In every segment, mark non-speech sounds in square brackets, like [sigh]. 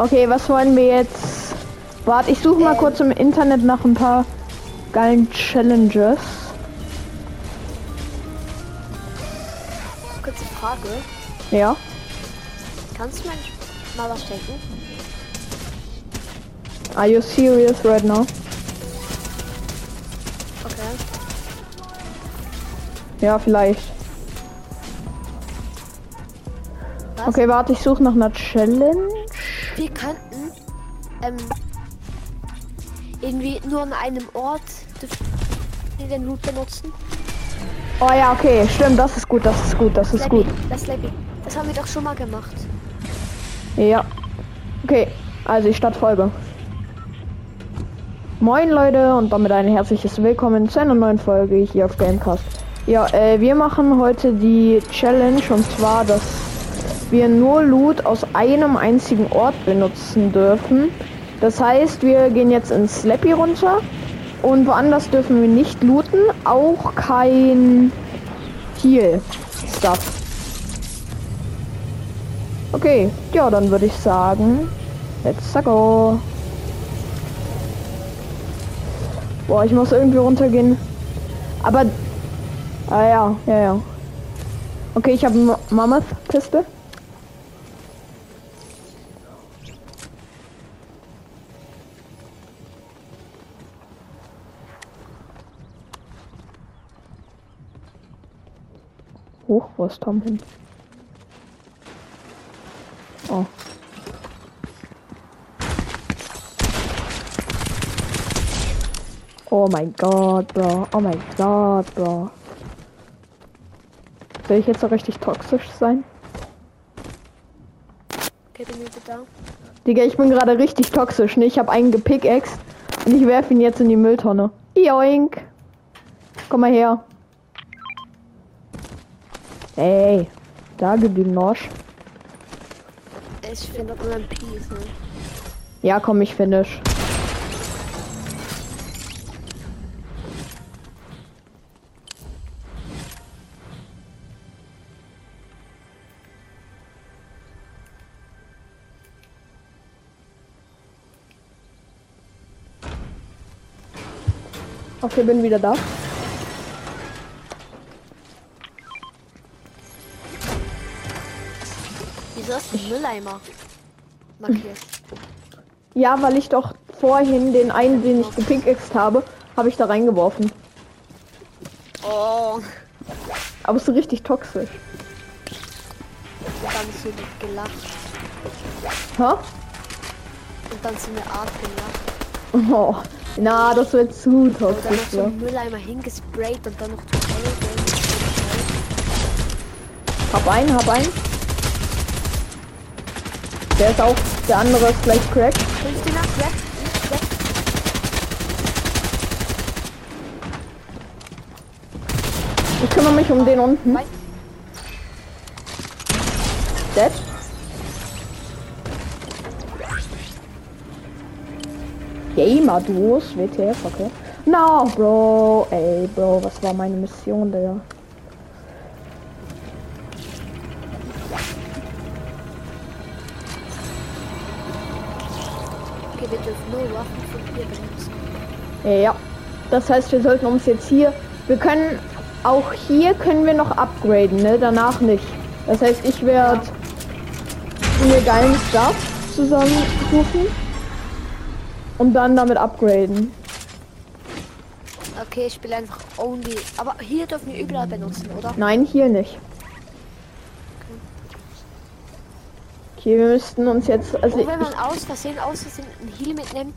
Okay, was wollen wir jetzt? Warte, ich suche mal Ähm. kurz im Internet nach ein paar geilen Challenges. Kurze Frage. Ja. Kannst du mir mal was schenken? Are you serious right now? Okay. Ja, vielleicht. Was? Okay, warte, ich suche nach einer Challenge. Wir könnten ähm, irgendwie nur an einem Ort den Loot benutzen. Oh ja, okay, stimmt, das ist gut, das ist gut, das ist gut. Das Labby. Das haben wir doch schon mal gemacht. Ja. Okay, also ich starte Folge. Moin Leute und damit ein herzliches Willkommen zu einer neuen Folge hier auf Gamecast. Ja, äh, wir machen heute die Challenge und zwar, dass wir nur Loot aus einem einzigen Ort benutzen dürfen. Das heißt, wir gehen jetzt ins Slappy runter und woanders dürfen wir nicht looten, auch kein Heal Stuff. Okay, ja, dann würde ich sagen, let's go. Boah, ich muss irgendwie runtergehen. Aber, ah ja, ja, ja. Okay, ich habe Mammoth Ist Tom hin? Oh. Oh mein Gott, Bro. Oh mein Gott, Bro. Soll ich jetzt so richtig toxisch sein? Okay, bin. Digga, ich bin gerade richtig toxisch, ne? Ich habe einen gepickaxt und ich werfe ihn jetzt in die Mülltonne. Joink. Komm mal her. Ey. Da geblieben, Norsch. Ich finde auch ein Peace, ne? Ja, komm, ich finish. Okay, bin wieder da. Hast du einen Mülleimer [laughs] markiert? Ja, weil ich doch vorhin den einen, den ich gepickaxt habe, habe ich da reingeworfen. Oh. Aber es ist richtig toxisch. Und dann so gelacht. Ha? Und dann so eine Art gelacht. Oh, na, das wird zu Und dann noch toxisch. so Ja. einen Mülleimer hingesprayt und dann noch Tutorial. Hab einen, hab einen. Der ist auch, der andere ist gleich crack. 15er, Crack, Crack. Ich kümmere mich um den unten. Weit. Dead. Gamer Duos, WTF, okay. Na, Bro, ey, Bro, was war meine Mission, Digga? Okay, wir dürfen nur Waffen von hier benutzen. Ja, das heißt, wir sollten uns jetzt hier, wir können, auch hier können wir noch upgraden, ne, danach nicht. Das heißt, ich werde mir geilen Stuff zusammensuchen und dann damit upgraden. Okay, ich spiele einfach only. Aber hier dürfen wir überall benutzen, oder? Nein, hier nicht. Okay, wir müssten uns jetzt, also Und wenn man aus Versehen, aus Versehen einen Heal mitnimmt.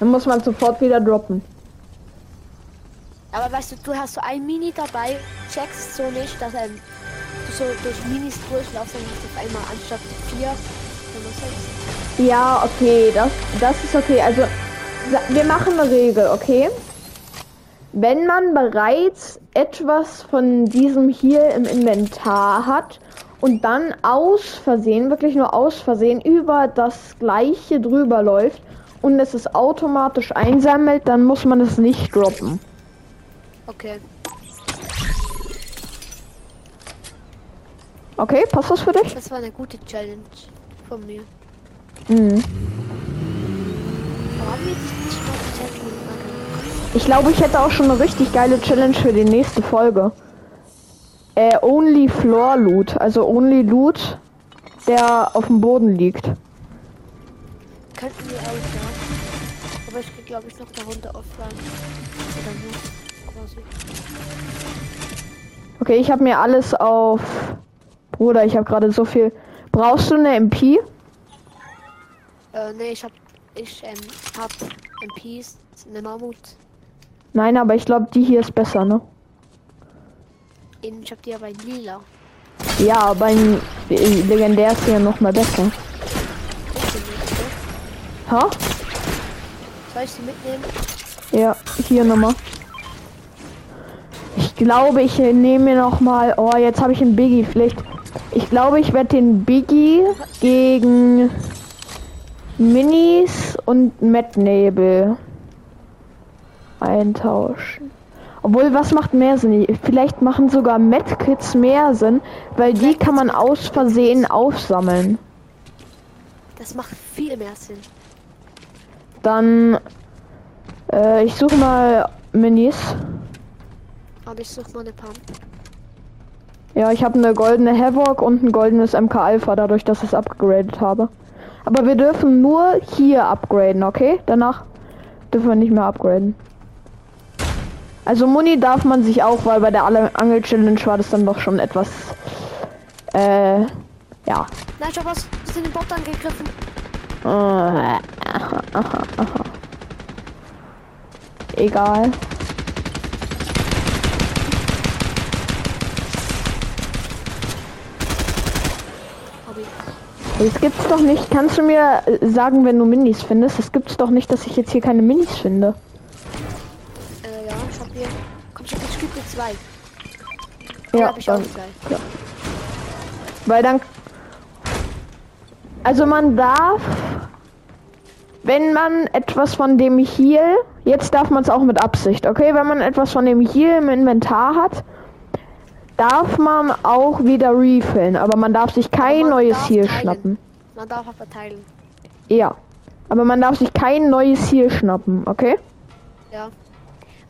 dann muss man sofort wieder droppen. Aber weißt du, du hast so ein Mini dabei, checkst so nicht, dass ähm, du so durch Minis durchlaufst, dann du auf einmal anstatt vier. Ja, okay, das, das ist okay. Also, wir machen eine Regel, okay? Wenn man bereits etwas von diesem hier im Inventar hat und dann aus Versehen, wirklich nur aus Versehen, über das gleiche drüber läuft und es ist automatisch einsammelt, dann muss man es nicht droppen. Okay. Okay, passt das für dich? Das war eine gute Challenge von mir. Mhm. Ich glaube, ich hätte auch schon eine richtig geile Challenge für die nächste Folge. Äh, only Floor Loot. Also only Loot, der auf dem Boden liegt. Könnten wir auch, ja. Aber ich gehe, glaube ich, noch Runde offline. Oder nicht, quasi. Okay, ich habe mir alles auf. Bruder, ich habe gerade so viel. Brauchst du eine MP? Äh, nee, ich hab, ich, ähm, hab MPs, eine Mammut. Nein, aber ich glaube, die hier ist besser, ne? In, ich hab die aber in lila. Ja, beim äh, legendär ist hier noch mal besser. Ha? Soll ich sie mitnehmen? Ja, hier nochmal. Ich glaube, ich nehme mir noch mal. Oh, jetzt habe ich einen Biggie. Vielleicht. Ich glaube, ich werde den Biggie gegen Minis und Matt Nebel eintauschen. Obwohl, was macht mehr Sinn? Vielleicht machen sogar Medkits mehr Sinn, weil die kann man aus Versehen aufsammeln. Das macht viel mehr Sinn. Dann, äh, ich suche mal Minis. Aber ich suche mal eine Pump. Ja, ich habe eine goldene Havoc und ein goldenes MK Alpha, dadurch, dass ich es upgradet habe. Aber wir dürfen nur hier upgraden, okay? Danach dürfen wir nicht mehr upgraden. Also Muni darf man sich auch, weil bei der Alle- Angel-Challenge war das dann doch schon etwas, äh, ja. Nein, ich hab was, ist in den Bot angegriffen. Äh, aha, aha, aha. Egal. Das gibt's doch nicht. Kannst du mir äh, sagen, wenn du Minis findest? Das gibt's doch nicht, dass ich jetzt hier keine Minis finde. Zwei. Ja, hab ich auch dann, gleich. weil dann. Also man darf, wenn man etwas von dem hier, jetzt darf man es auch mit Absicht, okay? Wenn man etwas von dem hier im Inventar hat, darf man auch wieder refillen, aber man darf sich kein neues hier teilen. schnappen. Man darf aber teilen. Ja. Aber man darf sich kein neues hier schnappen, okay? Ja.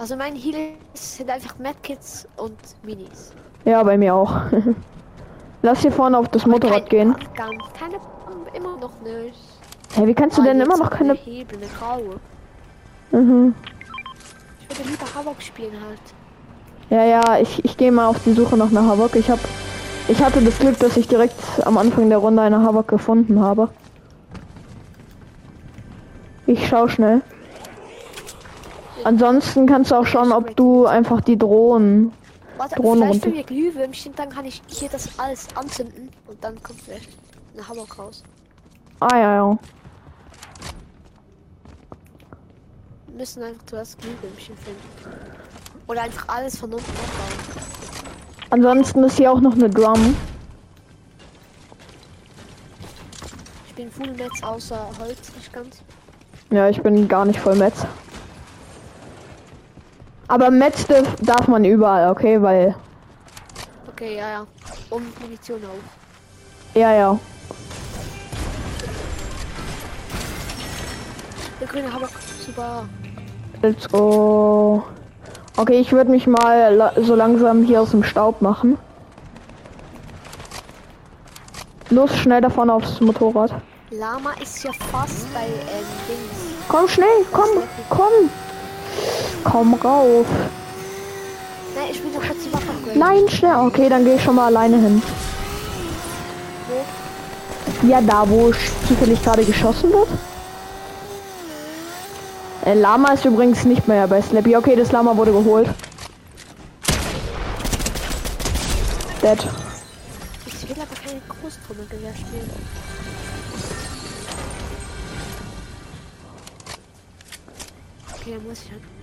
Also mein Heal sind einfach Medkits und Minis. Ja, bei mir auch. [laughs] Lass hier vorne auf das Motorrad gehen. Ganz, keine immer noch nicht. Hey, wie kannst du Ah, denn immer noch keine... Hebel, eine graue. Mhm. Ich würde lieber Havok spielen halt. Ja, ja, ich, ich gehe mal auf die Suche nach einer Havok. Ich hab, ich hatte das Glück, dass ich direkt am Anfang der Runde eine Havok gefunden habe. Ich schau schnell. Ansonsten kannst du auch schauen, ob du einfach die Drohnen. Warte, Drohnen vielleicht wenn wir Glühwürmchen, dann kann ich hier das alles anzünden und dann kommt vielleicht eine Havok raus. Ah ja, ja. Wir müssen einfach zuerst Glühwürmchen finden. Oder einfach alles von unten aufbauen. Ansonsten ist hier auch noch eine Drum. Ich bin Full Netz außer Holz, nicht ganz. Ja, ich bin gar nicht voll Metz. Aber Metz darf, man überall, okay? Weil, Okay, ja, ja. Und Munition auch. ja, ja. Der grüne Havok, super. Let's go. Okay, ich würde mich mal la so langsam hier aus dem Staub machen. Los, schnell davon aufs Motorrad. Lama ist ja fast bei ähm, Dings. Komm schnell, komm, komm. Komm rauf. Nein, ich will noch kurz die Waffe upgraden. Nein, schnell. Okay, dann gehe ich schon mal alleine hin. Wo? Ja, da wo zufällig gerade geschossen wird. Äh, Lama ist übrigens nicht mehr bei Slappy. Okay, das Lama wurde geholt. Dead. Ich will aber keine Großtrommelgewehr spielen. Okay, dann muss ich halt spielen.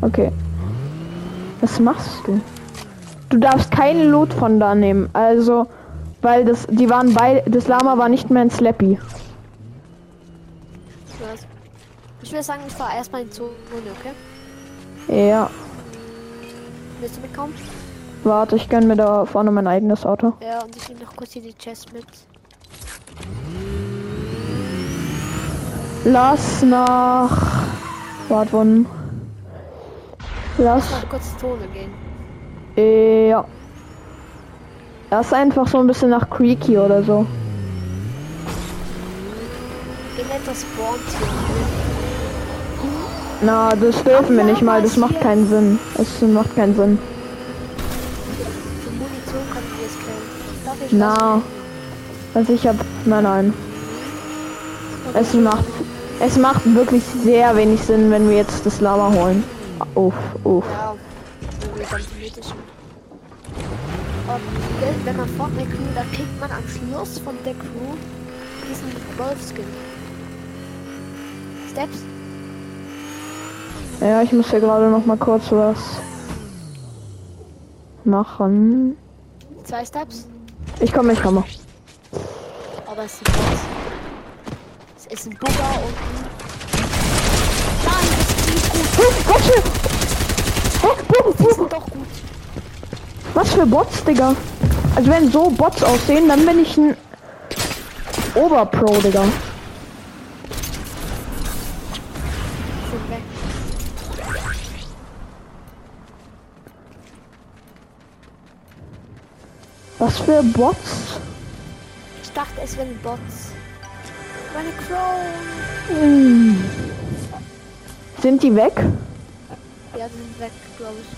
Okay. Was machst du? Du darfst keinen Loot von da nehmen. Also, weil das, die waren bei, das Lama war nicht mehr in Slappy. Ich will sagen, ich fahr erstmal in die Zone, okay? Ja. Willst du mitkommen? Warte, ich gönn mir da vorne mein eigenes Auto. Ja, und ich nehme noch kurz hier die Chest mit. Lass nach. Warte, wann? Lass. Noch kurz Tone gehen. Äh, ja. Lass einfach so ein bisschen nach Creaky oder so. Ihr nennt das Na, das dürfen wir nicht mal. Das macht keinen Sinn. Es macht keinen Sinn. Na. Also ich hab. Nein, nein. Es macht. Es macht wirklich sehr wenig Sinn, wenn wir jetzt das Lama holen. Uff, uff. Ja, wenn man Fortnite Crew, dann kriegt man am Schluss von der Crew diesen Wolfskin. Steps? Ja, ich muss hier gerade noch mal kurz was machen. Zwei Steps? Ich komme, ich komme. Aber es. Es ist ein Bugger und ein... Nein, das ist nicht gut. Huh, was für. Huh, huh, Die sind doch gut. Was für Bots, Digga? Also wenn so Bots aussehen, dann bin ich ein Oberpro, Digga. Was für Bots? Ich dachte, es wären Bots. Meine Crow. Hm. Sind die weg? Ja, die sind weg, glaube ich.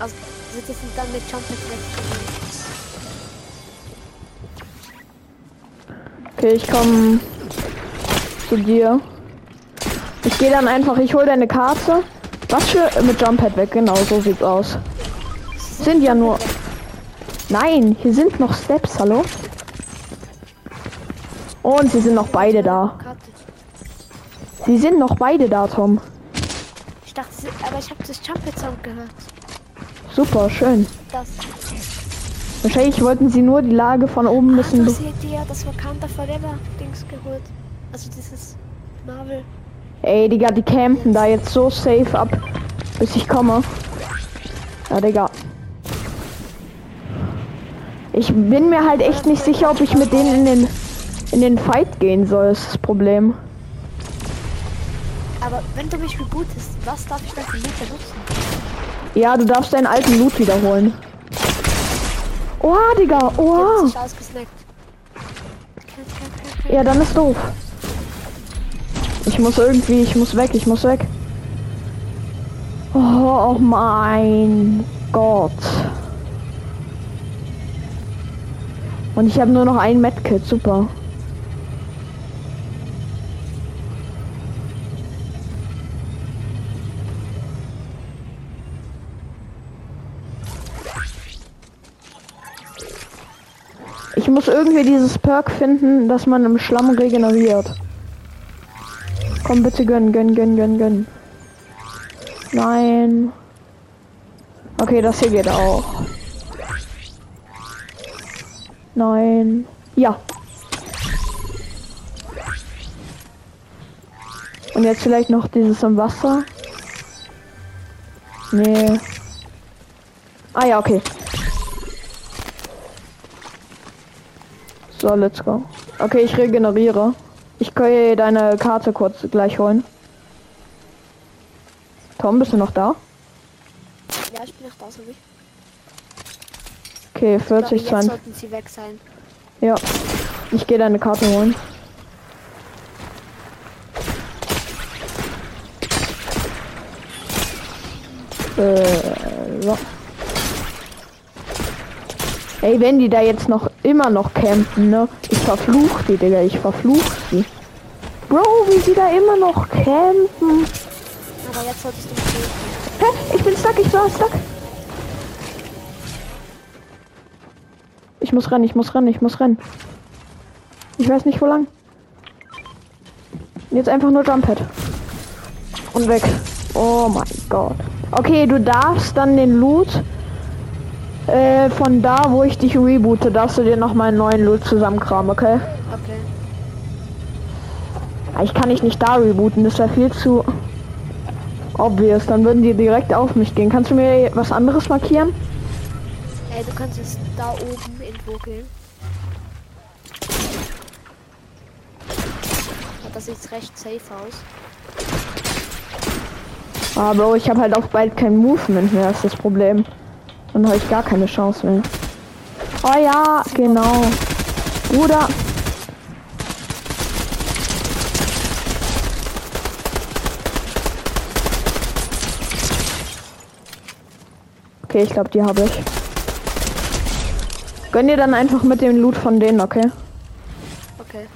Also, sie sind dann mit Jumpet weg. Okay, ich komme zu dir. Ich gehe dann einfach, ich hole deine Karte. Was für mit Jumppad weg, genau, so sieht's aus. Sind ja nur. Nein, hier sind noch Steps, hallo? Und sie sind noch beide da. Sie sind noch beide da, Tom. Ich dachte, aber ich habe das Jumpet Sound gehört. Super, schön. Das. Wahrscheinlich wollten sie nur die Lage von oben Ah, bisschen. be- seht ihr das Wakanda Forever Dings geholt. Also dieses Marvel. Ey, Digga, die campen da jetzt so safe ab, bis ich komme. Ja, Digga. Ich bin mir halt echt nicht sicher, ob ich mit denen in den in den Fight gehen soll, ist das Problem. Aber wenn du mich rebootest, was darf ich dann für Loot benutzen? Ja, du darfst deinen alten Loot wiederholen. Oha, Digga, kennt. Ja, dann ist doof. Ich muss irgendwie, ich muss weg, ich muss weg. Oh, mein Gott. Und ich habe nur noch ein Medkit, super. Muss irgendwie dieses Perk finden, dass man im Schlamm regeneriert. Komm bitte gönn, gönn, gönn, gönn, gönn. Nein. Okay, das hier geht auch. Nein. Ja. Und jetzt vielleicht noch dieses im Wasser. Nee. Ah ja, okay. So, let's go. Okay, ich regeneriere. Ich kann deine Karte kurz gleich holen. Tom, bist du noch da? Ja, ich bin noch da, so wie. Okay, Ich glaube, 40, jetzt 20. sollten sie weg sein. Ja. Ich gehe deine Karte holen. Äh, so. Ey, wenn die da jetzt noch immer noch campen, ne? Ich verfluch die, Digga, ich verfluch sie. Bro, wie sie da immer noch campen. Aber jetzt solltest du mich. Hä? Ich bin stuck, ich war stuck. Ich muss rennen, ich muss rennen, ich muss rennen. Ich weiß nicht wo lang. Jetzt einfach nur Jump Pad. Und weg. Oh mein Gott. Okay, du darfst dann den Loot äh, von da, wo ich dich reboote, darfst du dir noch mal einen neuen Loot zusammenkramen, okay? Okay. Ah, Ich kann dich nicht da rebooten, das wäre viel zu. Obvious, dann würden die direkt auf mich gehen. Kannst du mir was anderes markieren? Ey, du kannst es da oben irgendwo gehen. Ja, das sieht recht safe aus. Aber ich habe halt auch bald kein Movement mehr, ist das Problem. Dann habe ich gar keine Chance mehr. Oh ja, genau. Bruder. Okay, ich glaube, die habe ich. Gönn dir dann einfach mit dem Loot von denen, okay? Okay.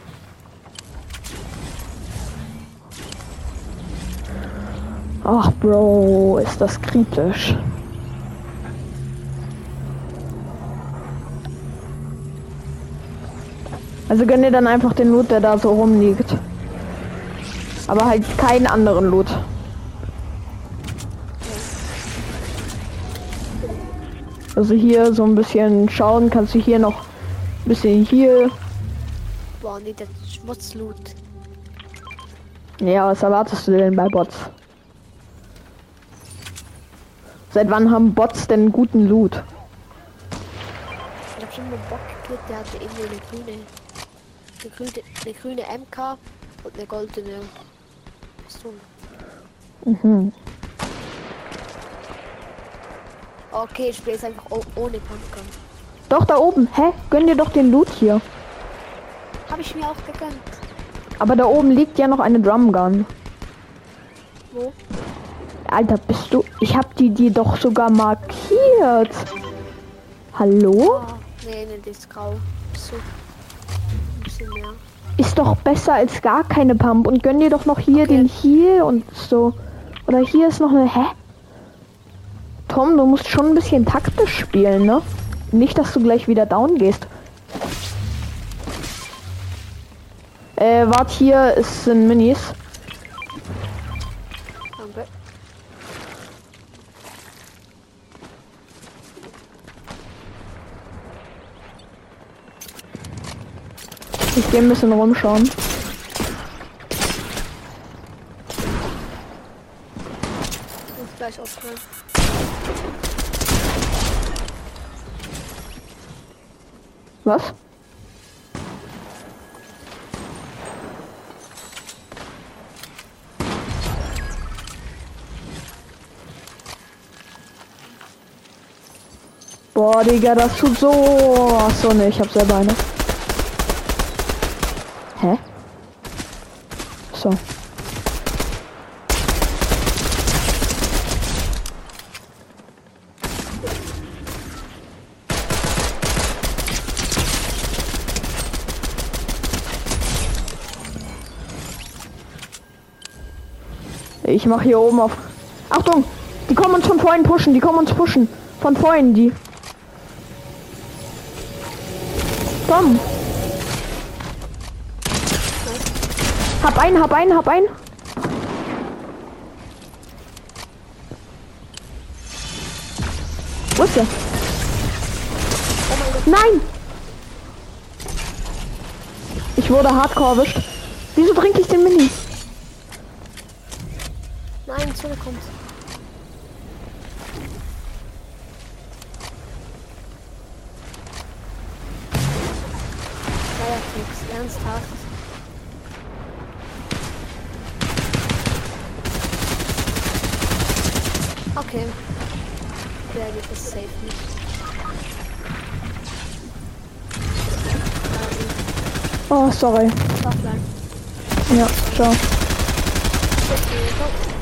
Ach, Bro, ist das kritisch. Also gönn dir dann einfach den Loot, der da so rumliegt. Aber halt keinen anderen Loot. Also hier so ein bisschen schauen, kannst du hier noch ein bisschen hier. Boah, nee, der Schmutzloot. Ja, was erwartest du denn bei Bots? Seit wann haben Bots denn guten Loot? Ich hab schon mal Bock gekriegt, der hatte irgendwie eine grüne, eine grüne, eine grüne MK und eine goldene Pistole. Mhm. Okay, ich spiele jetzt einfach ohne Pumpgun. Doch, da oben. Hä? Gönn dir doch den Loot hier. Habe ich mir auch gegönnt. Aber da oben liegt ja noch eine Drumgun. Wo? Alter, bist du... Ich hab die dir doch sogar markiert. Hallo? Ah, nee, nee, die ist grau. So. Bisschen mehr. Ist doch besser als gar keine Pump. Und gönn dir doch noch hier Okay. den hier und so. Oder hier ist noch eine... Hä? Tom, du musst schon ein bisschen taktisch spielen, ne? Nicht, dass du gleich wieder down gehst. Äh, wart hier, es sind Minis. Gehe ein bisschen rumschauen. Gleich aufhören. Was? Boah, Digga, das tut so. Achso, ne, ich hab selber eine. So. Ich mache hier oben auf. Achtung! Die kommen uns von vorhin pushen, die kommen uns pushen. Von vorhin, die. Komm! Hab einen, hab einen, hab einen. Wo ist der? Nein! Ich wurde hardcore erwischt. Wieso trinke ich den Mini? Nein, Zone kommt. Ernsthaft. Okay. Der geht es safe nicht. Oh, sorry. Offline. Ja, ciao. Okay.